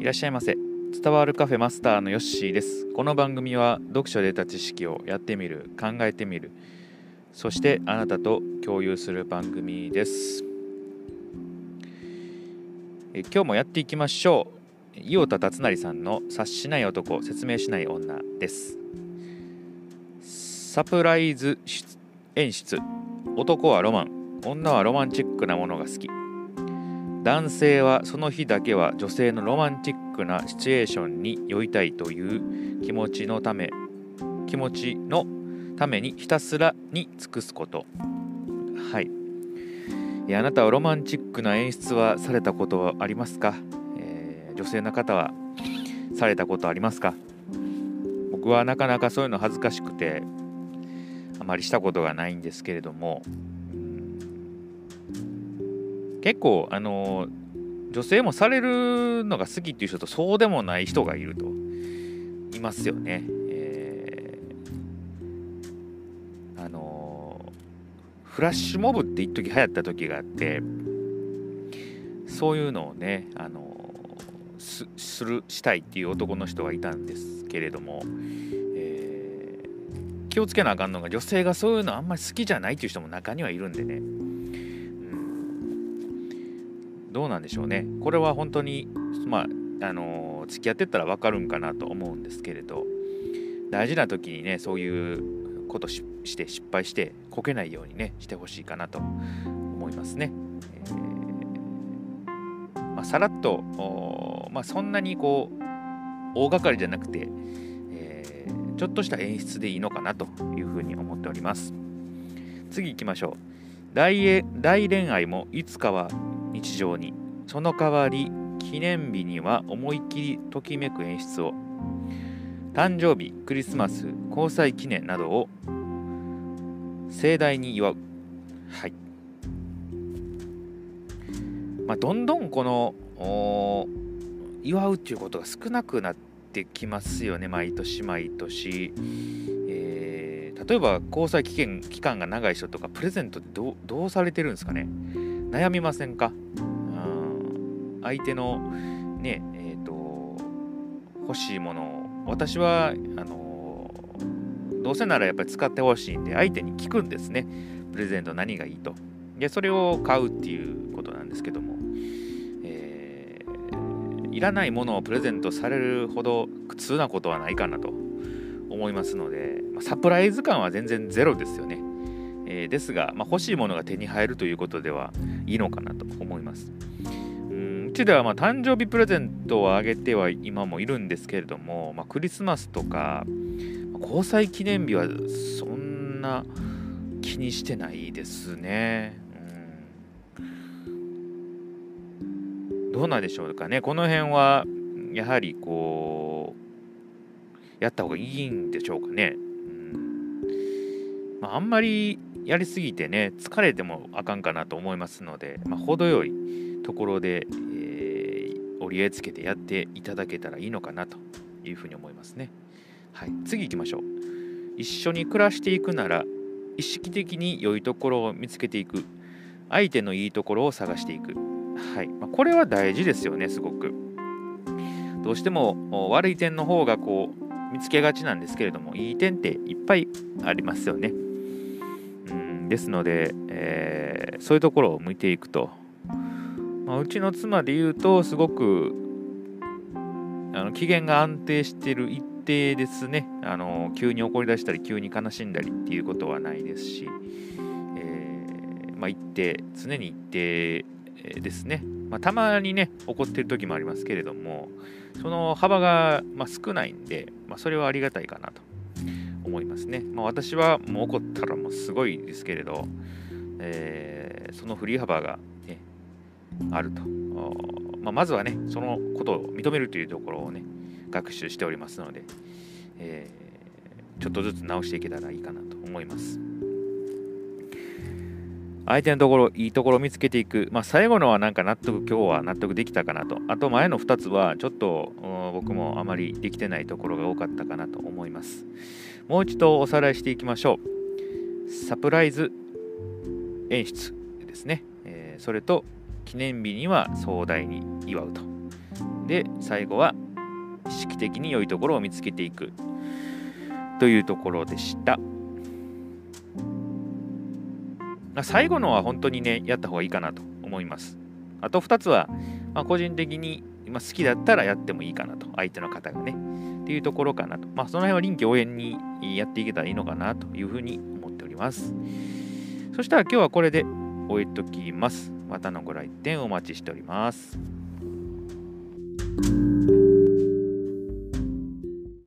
いらっしゃいませ。伝わるカフェマスターのヨッシーです。この番組は読書で得た知識をやってみる考えてみる。そしてあなたと共有する番組です。え今日もやっていきましょう。伊予田達成さんの察しない男説明しない女です。サプライズ演出男はロマン。女はロマンチックなものが好き。男性はその日だけは女性のロマンチックなシチュエーションに酔いたいという気持ちのため気持ちのためにひたすらに尽くすこと。はい。あなたはロマンチックな演出はされたことはありますか、えー、女性の方はされたことありますか？僕はなかなかそういうの恥ずかしくてあまりしたことがないんですけれども。結構あの女性もされるのが好きっていう人とそうでもない人がいるといますよね。えー、あのフラッシュモブって一時流行った時があってそういうのをねあのするしたいっていう男の人がいたんですけれども、えー、気をつけなあかんのが女性がそういうのあんまり好きじゃないっていう人も中にはいるんでねどうなんでしょうね。これは本当に、まあ、あの付き合ってったら分かるんかなと思うんですけれど、大事な時にね、そういうことして失敗してこけないようにね、してほしいかなと思いますね。えー、まあ、さらっと、まあ、そんなにこう、大掛かりじゃなくて、えー、ちょっとした演出でいいのかなというふうに思っております。次行きましょう。大大恋愛もいつかは日常にその代わり記念日には思い切りときめく演出を。誕生日クリスマス交際記念などを盛大に祝う。はいまあ、どんどんこの祝うっていうことが少なくなってきますよね毎年毎年、え、例えば交際期間が長い人とかプレゼントってどうされてるんですかね？悩みませんか？相手のねえっ、ー、と欲しいものを私はあのどうせならやっぱり使ってほしいんで相手に聞くんですね。プレゼント何がいいと。でそれを買うっていうことなんですけども、え、いらないものをプレゼントされるほど苦痛なことはないかなと思いますので、まサプライズ感は全然ゼロですよね。えー、ですが、まあ、欲しいものが手に入るということではいいのかなと思います。うちではま誕生日プレゼントをあげては今もいるんですけれども、まあ、クリスマスとか交際記念日はそんな気にしてないですね。うんどうなんでしょうかね。この辺はやはりこうやった方がいいんでしょうかね。うんまあ、あんまりやりすぎてね疲れてもあかんかなと思いますので、まあ、程よいところで、えー、折り合いつけてやっていただけたらいいのかなというふうに思いますね。はい、次行きましょう。一緒に暮らしていくなら意識的に良いところを見つけていく相手のいいところを探していく、はいまあ、これは大事ですよねすごくどうしても悪い点の方がこう見つけがちなんですけれどもいい点っていっぱいありますよねですので、えー、そういうところを見ていくと、まあ、うちの妻で言うとすごくあの機嫌が安定している一定ですね。あの急に怒り出したり急に悲しんだりっていうことはないですし、えー、まあ、一定常に一定ですね、まあ、たまにね怒ってる時もありますけれどもその幅が、ま少ないんで、ま、それはありがたいかなと。思いますね。まあ、私はもう怒ったらもうすごいですけれど、えー、その振り幅が、ね、あると。まあ、まずはね、そのことを認めるというところをね、学習しておりますので、えー、ちょっとずつ直していけたらいいかなと思います。相手のところ、いいところを見つけていく。まあ、最後のはなんか納得、今日は納得できたかなと。あと前の2つはちょっと僕もあまりできてないところが多かったかなと思います。もう一度おさらいしていきましょう。サプライズ演出ですね。えー、それと記念日には壮大に祝うと。で最後は意識的に良いところを見つけていくというところでした最後のは本当にねやった方がいいかなと思いますあと2つは、まあ、個人的にま好きだったらやってもいいかなと相手の方がね。っていうところかなと。まあその辺は臨機応変にやっていけたらいいのかなというふうに思っております。そしたら今日はこれで終えときます。またのご来店お待ちしております。